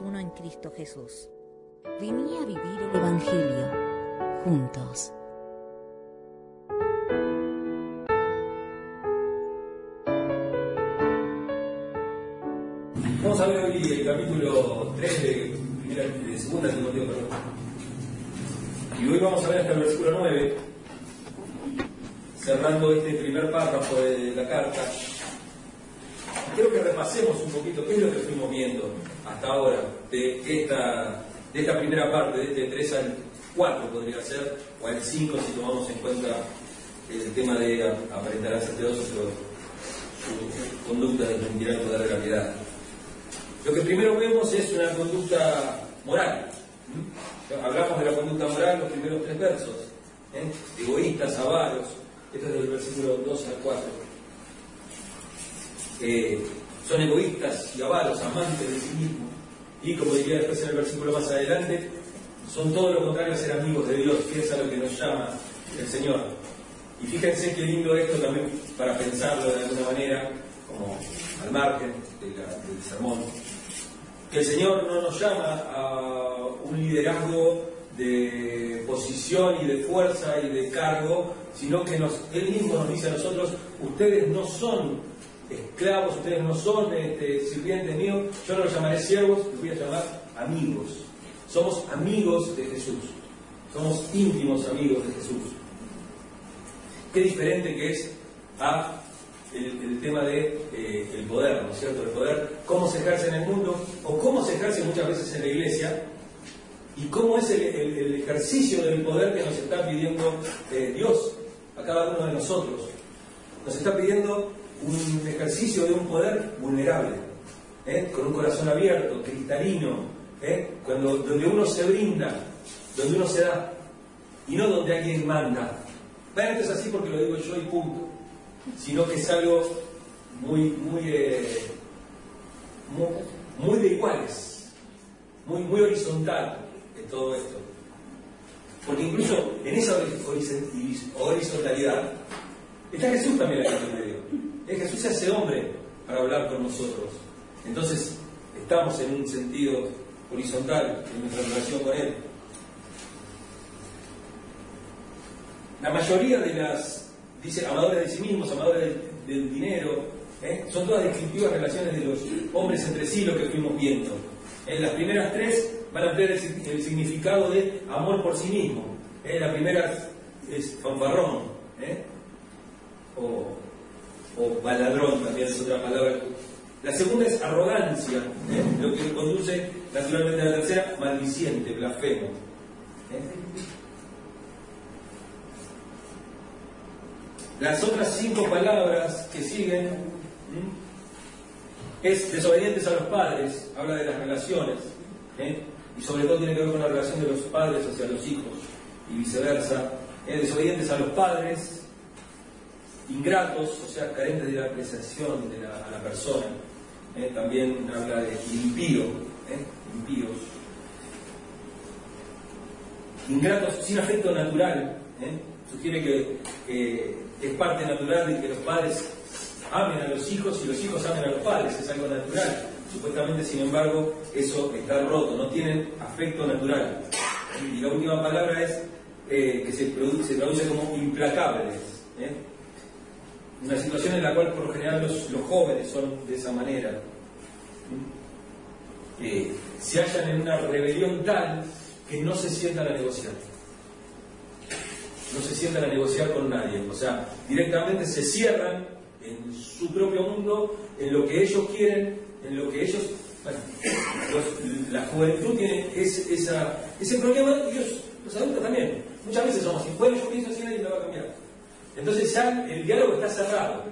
uno en Cristo Jesús. Vení a vivir el Evangelio juntos. Vamos a ver hoy el capítulo 3 de, primera, segunda Timoteo, perdón. Y hoy vamos a ver hasta el versículo 9, cerrando este primer párrafo de la carta. Repasemos un poquito qué es lo que fuimos viendo hasta ahora de esta, de esta primera parte, de este 3 al 4 podría ser, o al 5 si tomamos en cuenta el tema de aparentar a ser teosos o su conducta de mentir el poder de la piedad. Lo que primero vemos es una conducta moral. ¿Mm? Hablamos de la conducta moral en los primeros tres versos. ¿eh? Egoístas, avaros. Esto es del versículo 2 al 4. Eh, son egoístas y avaros, amantes de sí mismos. Y como diría después en el versículo más adelante, son todo lo contrario a ser amigos de Dios, que es a lo que nos llama el Señor. Y fíjense qué lindo esto también para pensarlo de alguna manera, como al margen del sermón, que el Señor no nos llama a un liderazgo de posición y de fuerza y de cargo, sino que nos, Él mismo nos dice a nosotros, ustedes no son esclavos, ustedes no son este, sirvientes míos, yo no los llamaré siervos, los voy a llamar amigos. Somos amigos de Jesús, somos íntimos amigos de Jesús. Qué diferente que es a el, el tema de eh, poder, ¿no es cierto? El poder, cómo se ejerce en el mundo o cómo se ejerce muchas veces en la iglesia y cómo es el ejercicio del poder que nos está pidiendo eh, Dios a cada uno de nosotros. Nos está pidiendo un ejercicio de un poder vulnerable, ¿eh? con un corazón abierto, cristalino, ¿eh? Cuando, donde uno se brinda, donde uno se da, y no donde alguien manda. Esto es así porque lo digo yo y punto sino que es algo muy, muy, eh, muy, de iguales, muy, muy horizontal en todo esto. Porque incluso en esa horizontalidad está Jesús también en medio. Es Jesús se hace hombre para hablar con nosotros. Entonces estamos en un sentido horizontal en nuestra relación con Él. La mayoría de las dice amadores de sí mismos, amadores del, del dinero, ¿eh? son todas descriptivas relaciones de los hombres entre sí lo que fuimos viendo. En las primeras tres van a tener el, el significado de amor por sí mismo. ¿eh? La primera es fanfarrón, ¿eh? o, o baladrón también es otra palabra. La segunda es arrogancia, lo que conduce naturalmente a la tercera, maldiciente, blasfemo. Las otras cinco palabras que siguen es desobedientes a los padres, habla de las relaciones, ¿eh? y sobre todo tiene que ver con la relación de los padres hacia los hijos y viceversa. ¿eh? Desobedientes a los padres, ingratos, o sea, carentes de la apreciación de la, a la persona. ¿eh? También habla de impío, impíos. Ingratos sin afecto natural, sugiere que, es parte natural de que los padres amen a los hijos y los hijos amen a los padres, es algo natural. Supuestamente, sin embargo, eso está roto, no tienen afecto natural. Y la última palabra es eh, que se, produce, traduce como implacables. Una situación en la cual por lo general los, los jóvenes son de esa manera. Eh, se hallan en una rebelión tal que no se sientan a negociar no se sientan a negociar con nadie. O sea, directamente se cierran en su propio mundo, en lo que ellos quieren, en lo que ellos... Bueno, la juventud tiene ese, esa, ese problema y los adultos también. Muchas veces somos así, bueno, yo pienso así, nadie lo va a cambiar. Entonces ya el diálogo está cerrado.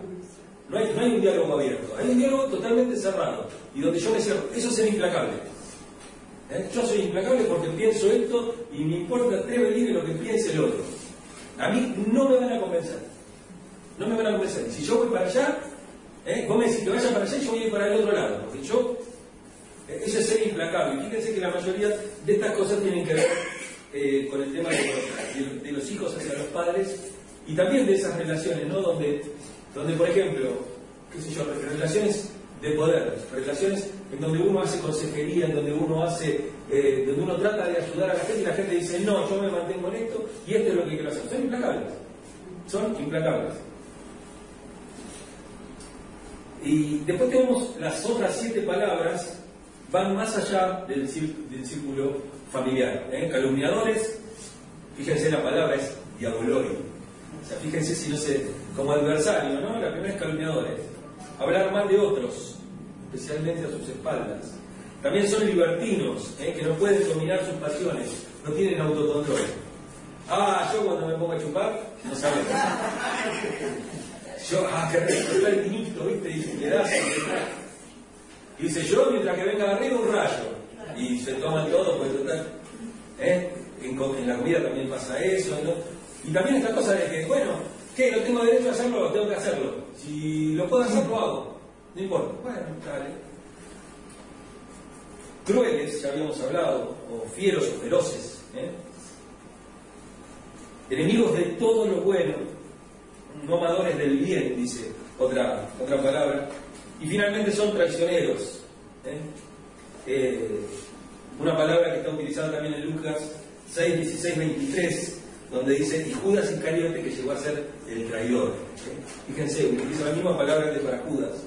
No hay, no hay un diálogo abierto, hay un diálogo totalmente cerrado y donde yo me cierro. Eso es implacable. ¿Eh? Yo soy implacable porque pienso esto y me importa tres veces lo que piense el otro. A mí no me van a convencer. No me van a convencer. Si yo voy para allá, ¿eh? vos me decís que vaya para allá yo voy a ir para el otro lado. Porque yo, eh, eso es ser implacable. Fíjense que la mayoría de estas cosas tienen que ver eh, con el tema de los, de los, hijos hacia los padres y también de esas relaciones, ¿no? Donde, donde por ejemplo, qué sé yo, relaciones de poder, relaciones en donde uno hace consejería, en donde uno hace, eh, donde uno trata de ayudar a la gente y la gente dice, no, yo me mantengo en esto y esto es lo que quiero hacer. Son implacables. Son implacables. Y después tenemos las otras siete palabras, van más allá del, círculo familiar. ¿eh? Calumniadores, fíjense la palabra es diabolorio. O sea, fíjense si no sé, como adversario, ¿no? La primera es calumniadores. Hablar mal de otros, especialmente a sus espaldas. También son libertinos, ¿eh? que no pueden dominar sus pasiones, no tienen autocontrol. Ah, yo cuando me pongo a chupar, no saben. Yo, ah, qué rico, está el vinito, ¿viste? Y pedazo. Y dice, yo mientras que venga arriba un rayo. Y se toman todo, pues total. ¿eh? En, en, la comida también pasa eso, ¿no? Y también esta cosa de que, bueno, ¿qué? ¿No tengo derecho a hacerlo? Tengo que hacerlo. Si lo puedo hacer, lo hago. No importa. Bueno, dale. Crueles, ya habíamos hablado, o fieros o feroces. ¿eh? Enemigos de todo lo bueno, no amadores del bien, dice otra, otra palabra. Y finalmente son traicioneros. ¿eh? Eh, una palabra que está utilizada también en Lucas 6, 16, 23, donde dice, y Judas Iscariote que llegó a ser el traidor. ¿eh? Fíjense, utiliza la misma palabra que para Judas.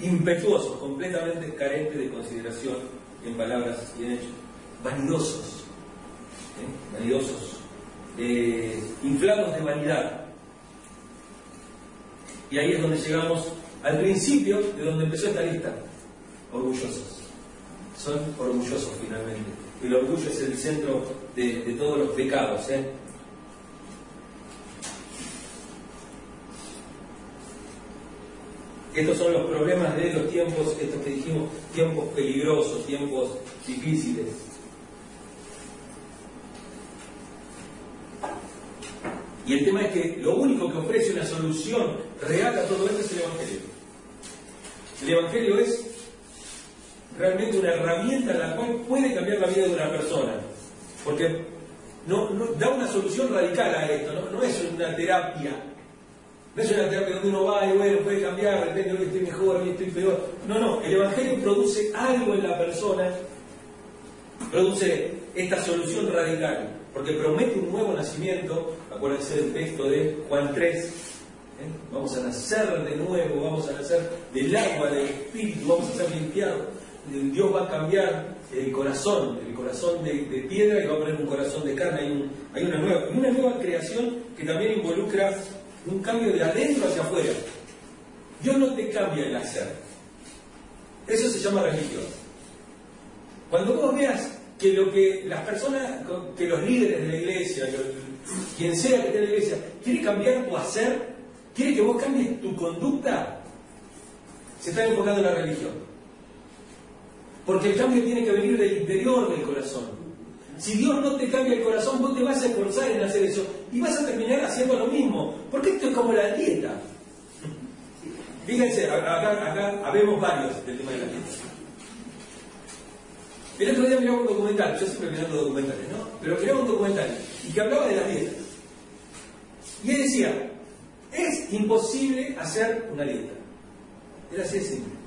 Impetuosos, completamente carentes de consideración en palabras y en hechos. Vanidosos. Vanidosos. inflados de vanidad. Y ahí es donde llegamos al principio de donde empezó esta lista. Orgullosos. Son orgullosos finalmente. El orgullo es el centro de, todos los pecados. ¿eh? Estos son los problemas de los tiempos, estos que dijimos, tiempos peligrosos, tiempos difíciles. Y el tema es que lo único que ofrece una solución real a todo esto es el Evangelio. El Evangelio es realmente una herramienta en la cual puede cambiar la vida de una persona. Porque no, da una solución radical a esto, no, es una terapia. No es una terapia donde uno va y bueno, puede cambiar, de que estoy mejor, hoy estoy peor. No, no, el Evangelio produce algo en la persona, produce esta solución radical porque promete un nuevo nacimiento, acuérdense del texto de Juan 3, ¿eh? vamos a nacer de nuevo, vamos a nacer del agua, del espíritu, vamos a ser limpiados, Dios va a cambiar el corazón, el corazón de, piedra y va a poner un corazón de carne, hay, una, nueva, una nueva creación que también involucra un cambio de adentro hacia afuera. Dios no te cambia el hacer, eso se llama religión. Cuando vos veas que lo que las personas, que los líderes de la iglesia, quien sea que esté en la iglesia, quiere cambiar tu hacer, quiere que vos cambies tu conducta, se está enfocando en la religión. Porque el cambio tiene que venir del interior del corazón. Si Dios no te cambia el corazón, vos te vas a esforzar en hacer eso y vas a terminar haciendo lo mismo. Porque esto es como la dieta. Fíjense, acá, acá habemos varios del tema de la dieta. El otro día miraba un documental, yo siempre mirando documentales, ¿no? Pero miraba un documental y que hablaba de las dietas. Y él decía, es imposible hacer una dieta. Era así de simple.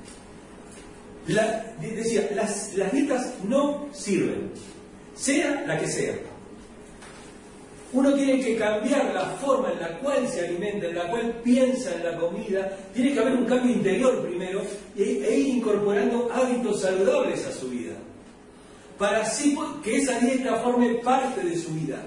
Decía, las, dietas no sirven, sea la que sea. Uno tiene que cambiar la forma en la cual se alimenta, en la cual piensa en la comida. Tiene que haber un cambio interior primero e, e ir incorporando hábitos saludables a su vida para así que esa dieta forme parte de su vida.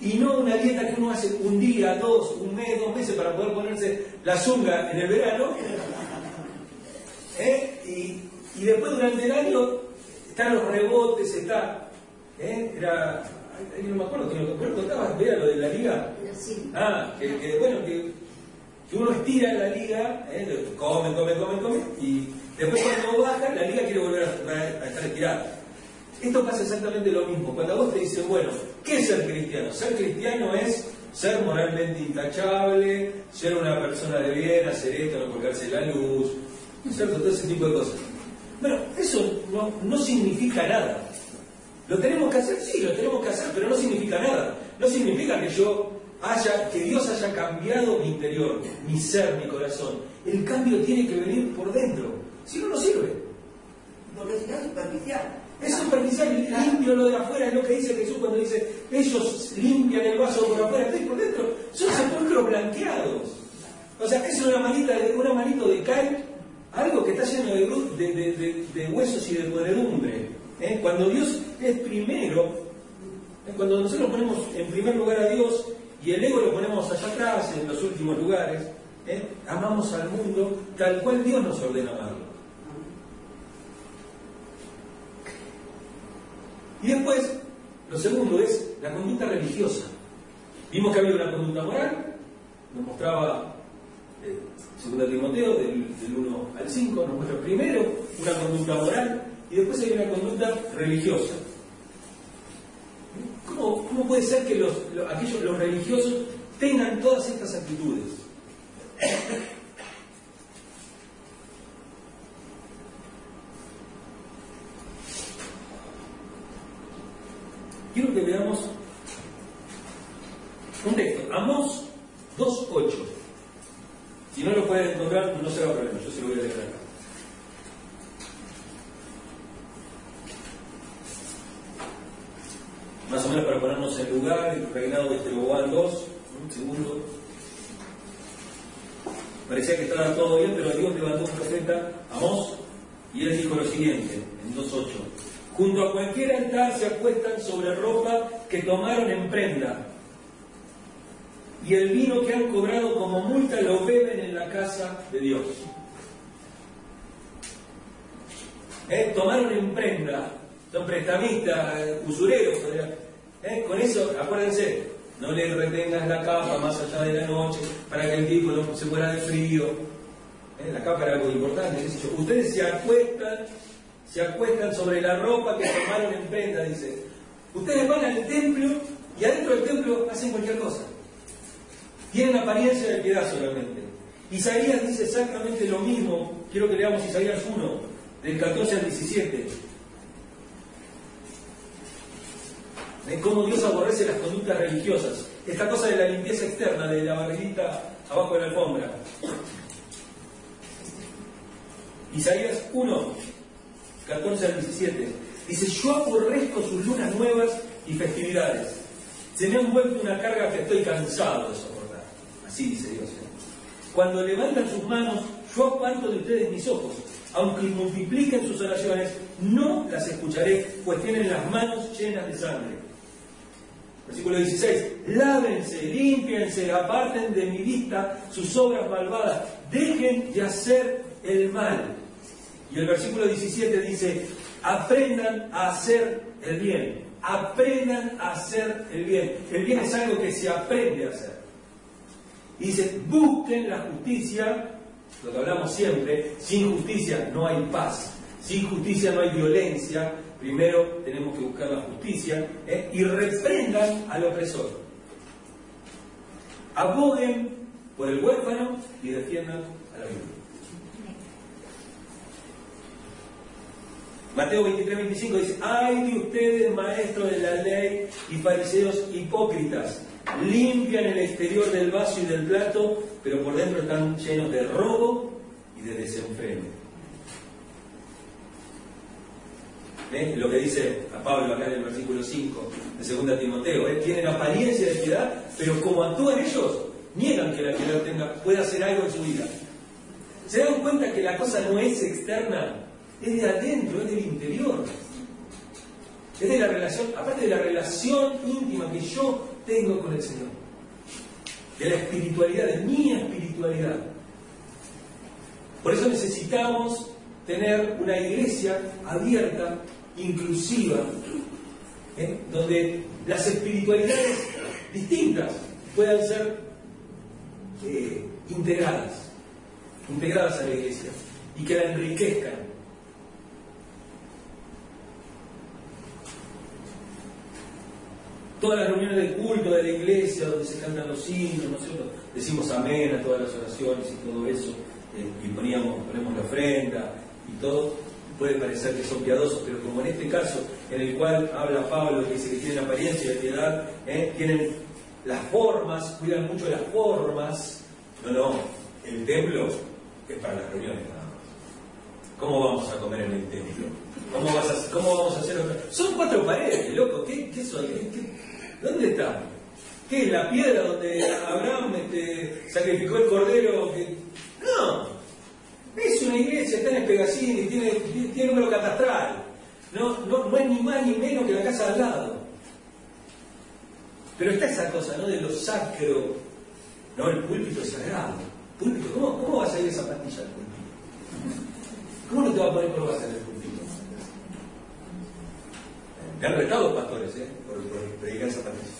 Y no una dieta que uno hace un día, dos, un mes, dos meses para poder ponerse la zunga en el verano. ¿eh? Y, después durante el año están los rebotes, está. ¿eh? Era. no me acuerdo, que lo que contaba, vea lo de la liga. Ah, que, bueno, que que uno estira en la liga, ¿eh? come, come, come, come, y después cuando baja, la liga quiere volver a, estar estirada. Esto pasa exactamente lo mismo. Cuando vos te dicen, bueno, ¿qué es ser cristiano? Ser cristiano es ser moralmente intachable, ser una persona de bien, hacer esto, no colgarse la luz, ¿cierto? Todo ese tipo de cosas. Bueno, eso no, no significa nada. ¿Lo tenemos que hacer? Sí, lo tenemos que hacer, pero no significa nada. No significa que yo haya, que Dios haya cambiado mi interior, mi ser, mi corazón. El cambio tiene que venir por dentro. Si no, no sirve. Porque si no es superficial. Es superficial, limpio lo de afuera, es lo que dice Jesús cuando dice, ellos limpian el vaso por afuera, estoy por dentro, son sepulcros blanqueados. O sea, es una manita de, una manito de cal, algo que está lleno de, huesos y de podredumbre. ¿eh? Cuando Dios es primero, cuando nosotros ponemos en primer lugar a Dios y el ego lo ponemos allá atrás, en los últimos lugares, ¿eh? amamos al mundo tal cual Dios nos ordena amarlo. Y después, lo segundo es la conducta religiosa. Vimos que había una conducta moral, nos mostraba eh, segundo Timoteo del, 1 al 5, nos muestra primero una conducta moral y después hay una conducta religiosa. ¿Cómo, cómo puede ser que los, aquellos, los religiosos tengan todas estas actitudes? quiero que veamos un texto, Amos 2.8. Si no lo pueden encontrar, no será problema, yo se lo voy a acá. Más o menos para ponernos en lugar, el reinado de Jeroboam 2, un segundo. Parecía que estaba todo bien, pero Dios levantó un profeta, Amos, y él dijo lo siguiente, en 2.8. Junto a cualquier altar se acuestan sobre ropa que tomaron en prenda. Y el vino que han cobrado como multa lo beben en la casa de Dios. ¿Eh? Tomaron en prenda. Son prestamistas, usureros. ¿Eh? Con eso, acuérdense, no le retengas la capa más allá de la noche para que el tipo se muera de frío. ¿Eh? La capa era algo importante. Ustedes se acuestan se acuestan sobre la ropa que tomaron en prenda, dice. Ustedes van al templo y adentro del templo hacen cualquier cosa. Tienen apariencia de piedad solamente. Isaías dice exactamente lo mismo. Quiero que leamos Isaías 1, del 14 al 17. De cómo Dios aborrece las conductas religiosas. Esta cosa de la limpieza externa, de la barriguita abajo de la alfombra. Isaías 1, 14 al 17. Dice, yo aborrezco sus lunas nuevas y festividades. Se me han vuelto una carga que estoy cansado de soportar. Así dice Dios. Cuando levantan sus manos, yo aparto de ustedes mis ojos. Aunque multipliquen sus oraciones, no las escucharé, pues tienen las manos llenas de sangre. Versículo 16. Lávense, límpiense, aparten de mi vista sus obras malvadas. Dejen de hacer el mal y el versículo 17 dice, aprendan a hacer el bien, aprendan a hacer el bien. El bien es algo que se aprende a hacer. Dice, busquen la justicia, lo que hablamos siempre, sin justicia no hay paz, sin justicia no hay violencia, primero tenemos que buscar la justicia ¿eh? y reprendan al opresor. Aboguen por el huérfano y defiendan a la vida. Mateo 23, 25 dice, ay de ustedes maestros de la ley y fariseos hipócritas, limpian el exterior del vaso y del plato, pero por dentro están llenos de robo y de desenfreno. Lo que dice a Pablo acá en el versículo 5 de 2 Timoteo, ¿eh? tienen apariencia de piedad, pero como actúan ellos, niegan que la piedad pueda hacer algo en su vida. ¿Se dan cuenta que la cosa no es externa? es de adentro, es del interior. Es de la relación, aparte de la relación íntima que yo tengo con el Señor. De la espiritualidad, de mi espiritualidad. Por eso necesitamos tener una iglesia abierta, inclusiva, ¿eh? donde las espiritualidades distintas puedan ser eh, integradas, integradas a la iglesia y que la enriquezcan. Todas las reuniones de culto de la iglesia, donde se cantan los himnos, nosotros decimos amén a todas las oraciones y todo eso, eh, y poníamos, ponemos la ofrenda y todo, puede parecer que son piadosos, pero como en este caso, en el cual habla Pablo, que dice que tienen apariencia de piedad, ¿eh? tienen las formas, cuidan mucho las formas. No, no, el templo es para las reuniones nada más. ¿Cómo vamos a comer en el templo? ¿Cómo, cómo vamos a hacer? Son cuatro paredes, loco, ¿qué, qué soy? Dónde está? ¿Qué es la piedra donde Abraham este, sacrificó el cordero? No, es una iglesia, está en Espegasini, tiene, tiene número catastral. No, no, es ni más ni menos que la casa al lado. Pero está esa cosa, ¿no? De lo sacro. No, el púlpito sagrado. ¿Cómo, cómo va a salir esa pastilla del púlpito? ¿Cómo no te va a poner por púlpito? Me han retado pastores, ¿eh? Por, por predicar esa pastilla.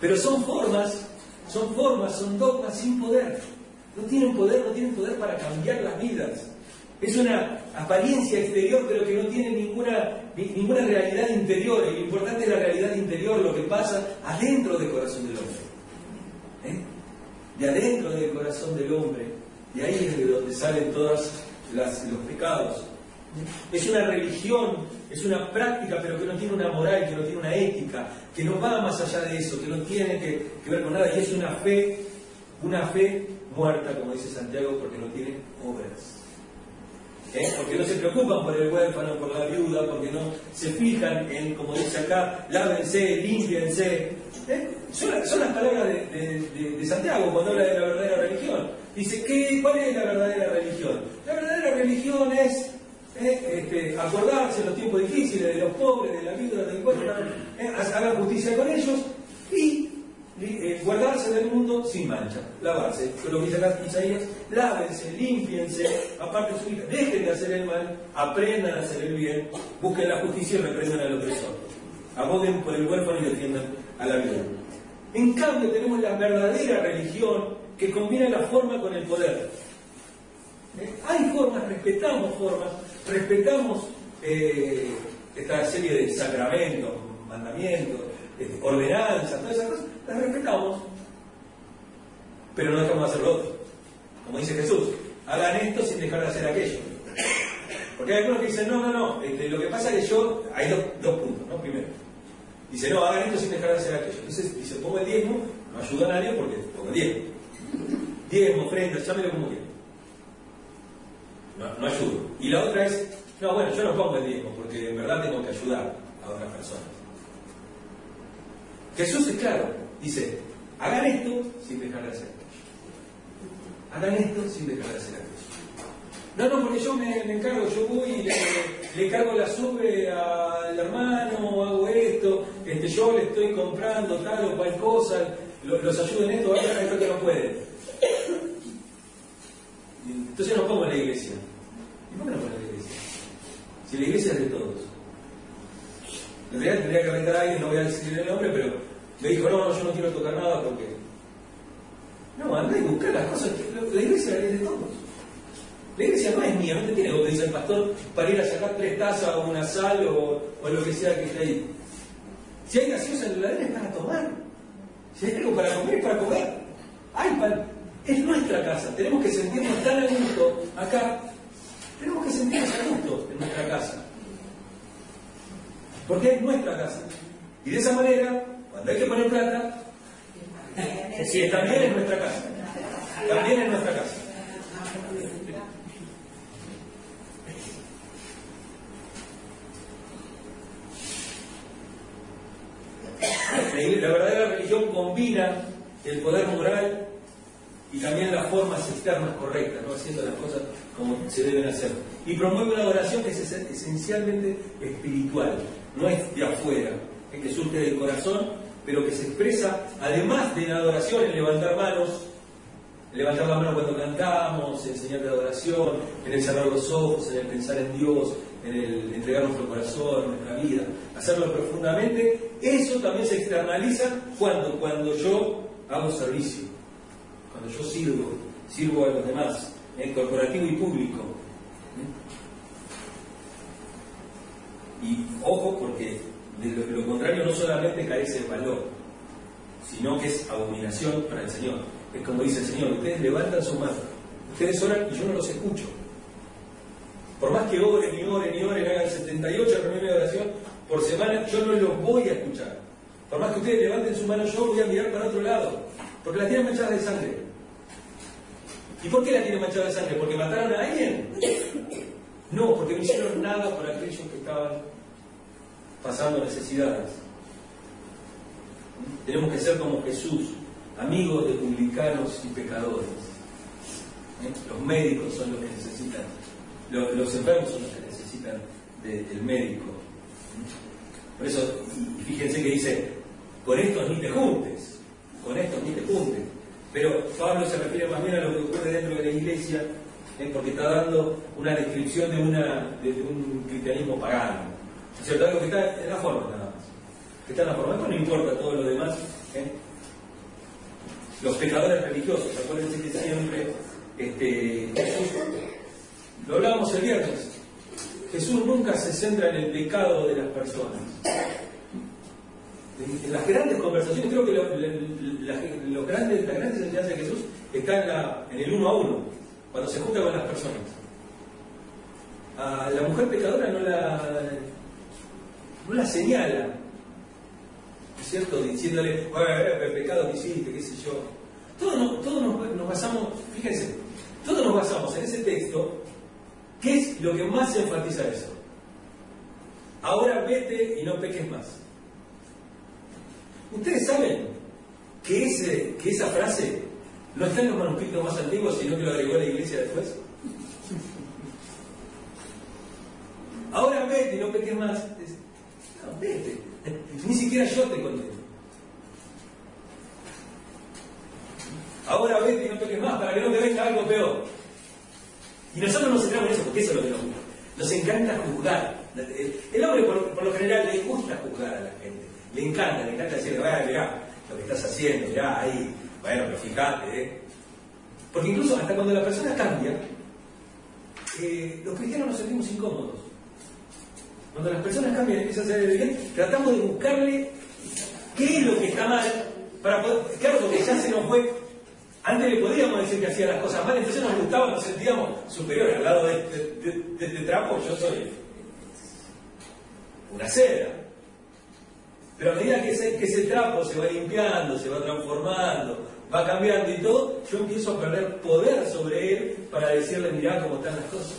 Pero son formas son formas, son dogmas sin poder. No tienen poder, no tienen poder para cambiar las vidas. Es una apariencia exterior, pero que no tiene ninguna, ninguna realidad interior. Y lo importante es la realidad interior, lo que pasa adentro del corazón del hombre. ¿Eh? De adentro del corazón del hombre. De ahí es de donde salen todos los pecados. Es una religión, es una práctica, pero que no tiene una moral, que no tiene una ética, que no va más allá de eso, que no tiene que, ver con nada, y es una fe, una fe muerta, como dice Santiago, porque no tiene obras. ¿Eh? Porque no se preocupan por el huérfano, por la viuda, porque no se fijan en, como dice acá, lávense, límpiense. ¿Eh? Son, las palabras de, Santiago cuando habla de la verdadera religión. Dice, ¿qué, ¿cuál es la verdadera religión? La verdadera religión es ¿eh? este, acordarse en los tiempos difíciles de los pobres, de la vida, del huérfano, ¿eh? hacer justicia con ellos y eh, guardarse del mundo sin mancha, lavarse. Lo que dice acá Isaías, lávense, limpiense, aparte su vida, dejen de hacer el mal, aprendan a hacer el bien, busquen la justicia y reprendan al opresor. Abogen por el huérfano y defiendan a la vida. En cambio tenemos la verdadera religión que combina la forma con el poder. Hay formas, respetamos formas, respetamos eh, esta serie de sacramentos, mandamientos, eh, ordenanzas, todas esas cosas, las respetamos, pero no dejamos de hacer lo otro. Como dice Jesús, hagan esto sin dejar de hacer aquello. Porque hay algunos que dicen, no, no, no, este, lo que pasa es que yo, hay dos, puntos, ¿no? Primero, dice, no, hagan esto sin dejar de hacer aquello. Entonces dice, pongo el diezmo, no ayuda a nadie porque pongo el diezmo. Diezmo, ofrenda, llámelo como quieran no, no ayudo. Y la otra es, no, bueno, yo no pongo el diezmo porque en verdad tengo que ayudar a otras personas. Jesús es claro, dice, hagan esto sin dejar de hacer Hagan esto sin dejar de hacer aquello. No, no, porque yo me, encargo, yo voy y le, cargo la sube al hermano, hago esto, este, yo le estoy comprando tal o cual cosa, los, ayudo en esto, hagan esto que no pueden. Entonces no pongo la iglesia. ¿Y por qué no pongo la iglesia? Si la iglesia es de todos. En realidad tendría que arrendar a alguien, no voy a decir el nombre, pero me dijo, no, no, yo no quiero tocar nada porque... No, anda y busca las cosas. La iglesia es de todos. La iglesia no es mía, no te tiene como dice el pastor para ir a sacar tres tazas o una sal o, lo que sea que esté ahí. Si hay gaseosa en es para tomar. Si hay algo para comer es para comer. Hay pan. Es nuestra casa, tenemos que sentirnos tan a gusto acá, tenemos que sentirnos a gusto en nuestra casa. Porque es nuestra casa. Y de esa manera, cuando hay que poner plata, si también es nuestra casa. También es nuestra casa. La verdadera religión combina el poder moral y también las formas externas correctas, ¿no? haciendo las cosas como se deben hacer. Y promueve una adoración que es esencialmente espiritual, no es de afuera, es que surge del corazón, pero que se expresa, además de la adoración, en levantar manos, levantar la mano cuando cantamos, enseñar la adoración, en el cerrar los ojos, en el pensar en Dios, en el entregar nuestro corazón, nuestra vida, hacerlo profundamente, eso también se externaliza cuando, cuando yo hago servicio, cuando yo sirvo, sirvo a los demás, en corporativo y público. Y ojo, porque de lo, contrario no solamente carece de valor, sino que es abominación para el Señor. Es como dice el Señor, ustedes levantan su mano, ustedes oran y yo no los escucho. Por más que oren y oren y oren, hagan 78 reuniones de oración por semana, yo no los voy a escuchar. Por más que ustedes levanten su mano, yo voy a mirar para otro lado, porque la tienen manchada de sangre. ¿Y por qué la tienen manchada de sangre? ¿Porque mataron a alguien? No, porque no hicieron nada por aquellos que estaban pasando necesidades. Tenemos que ser como Jesús, amigos de publicanos y pecadores. ¿Eh? Los médicos son los que necesitan, los, enfermos son los que necesitan del médico. Por eso, fíjense que dice, con estos ni te juntes, con estos ni. Pero Pablo se refiere más bien a lo que ocurre dentro de la iglesia, porque está dando una descripción de, un cristianismo pagano. ¿Es cierto? Algo que está en la forma nada más. Que está en la forma. no importa todo lo demás. ¿eh? Los pecadores religiosos, acuérdense que siempre este, Jesús, lo hablábamos el viernes, Jesús nunca se centra en el pecado de las personas. En las grandes conversaciones, creo que lo, los grandes, las grandes enseñanzas de Jesús están en, la, el uno a uno, cuando se junta con las personas. A la mujer pecadora no la, no la señala, ¿es cierto? Diciéndole, el pecado que hiciste, qué sé yo. Todos, todos nos, basamos, fíjense, todos nos basamos en ese texto, ¿qué es lo que más enfatiza eso? Ahora vete y no peques más. Ustedes saben que, esa frase no está en los manuscritos más antiguos, sino que lo agregó la iglesia después. Ahora vete y no peques más. No, vete. Ni siquiera yo te condeno. Ahora vete y no peques más para que no te venga algo peor. Y nosotros nos centramos en eso porque eso es lo que nos gusta. Nos encanta juzgar. El hombre por, lo general le gusta juzgar a la gente. Le encanta, le encanta decirle, vaya, mirá, lo que estás haciendo, mirá, ahí, bueno, pero fíjate, ¿eh? Porque incluso hasta cuando la persona cambia, eh, los cristianos nos sentimos incómodos. Cuando las personas cambian y empiezan a hacer el bien, tratamos de buscarle qué es lo que está mal para poder. Claro, porque ya se nos fue. Antes le podíamos decir que hacía las cosas mal, entonces nos gustaba, nos sentíamos superiores. Al lado de, este trapo, yo soy una seda. Pero a medida que ese, trapo se va limpiando, se va transformando, va cambiando y todo, yo empiezo a perder poder sobre él para decirle, mirá cómo están las cosas.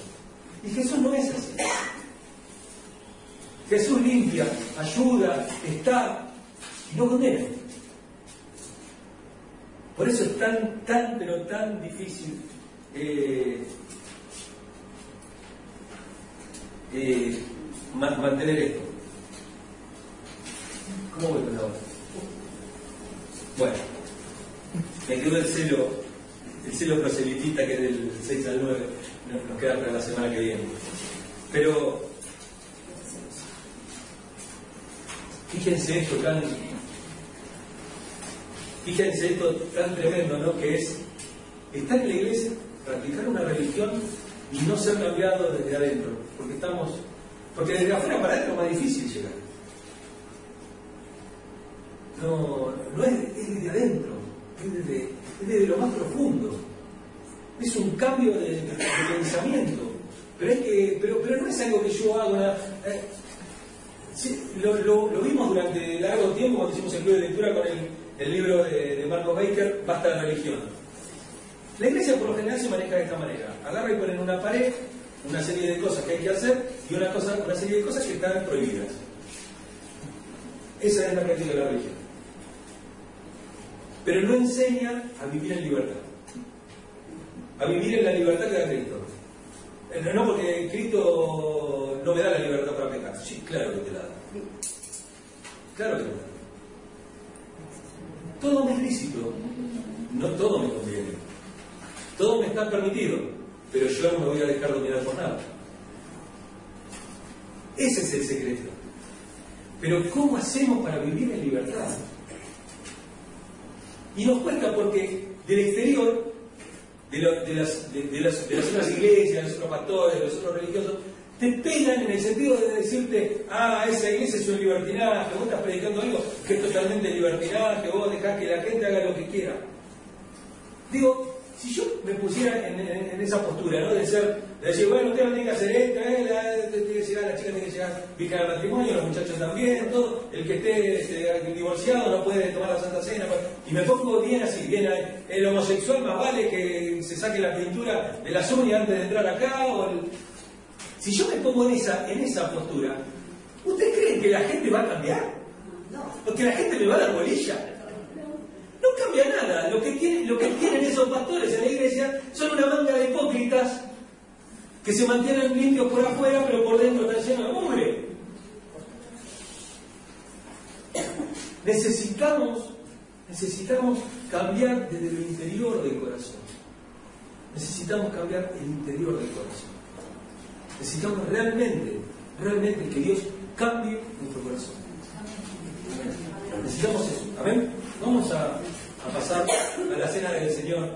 Y Jesús no es así. Jesús limpia, ayuda, está y no condena. Por eso es tan, tan, pero tan difícil eh, eh, mantener esto. ¿Cómo voy con la Bueno, me quedó el celo, el celo proselitista que es del 6 al 9, nos queda para la semana que viene. Pero Fíjense esto tan, fíjense esto tan tremendo, ¿no? Que es estar en la iglesia, practicar una religión y no ser cambiado desde adentro, porque estamos, porque desde afuera para adentro es más difícil llegar. No, no es, es desde adentro, es desde, es desde, lo más profundo. Es un cambio de, pensamiento. Pero es que, pero, pero no es algo que yo hago. Eh, lo, vimos durante largo tiempo cuando hicimos el club de lectura con el, libro de, de Marco Baker, Basta la religión. La iglesia por lo general se maneja de esta manera. Agarra y pone en una pared una serie de cosas que hay que hacer y una, cosa, una serie de cosas que están prohibidas. Esa es la práctica de la religión. Pero no enseña a vivir en libertad. A vivir en la libertad que da Cristo. Eh, no porque Cristo no me da la libertad para pecar. Sí, claro que te la da. Claro que te la da. Todo me es lícito. No todo me conviene. Todo me está permitido, pero yo no me voy a dejar dominar por nada. Ese es el secreto. Pero ¿cómo hacemos para vivir en libertad? Y nos cuesta porque del exterior, de, las, de, las, otras iglesias, de los otros pastores, de los otros religiosos, te pegan en el sentido de decirte, ah, esa iglesia es un libertinaje, vos estás predicando algo que es totalmente libertinaje, vos dejás que la gente haga lo que quiera. Digo, si yo me pusiera en, esa postura, ¿no? De ser, de decir, bueno, usted no tiene que hacer esto, ¿eh? la, tiene que llegar, la chica tiene que llegar virgen al matrimonio, los muchachos también, todo, el que esté este, divorciado no puede tomar la Santa Cena, pues, y me pongo bien así, bien ahí. El homosexual más vale que se saque la pintura de las uñas antes de entrar acá, o si yo me pongo en esa, en esa postura, ¿usted cree que la gente va a cambiar? No. ¿O que la gente me va a dar bolilla? No cambia nada. Lo que, tienen, lo que esos pastores en la iglesia son una manga de hipócritas que se mantienen limpios por afuera, pero por dentro están llenos de mugre. Necesitamos, necesitamos cambiar desde el interior del corazón. Necesitamos cambiar el interior del corazón. Necesitamos realmente, realmente que Dios cambie nuestro corazón. Necesitamos eso. Amén. Vamos a, pasar a la cena del Señor.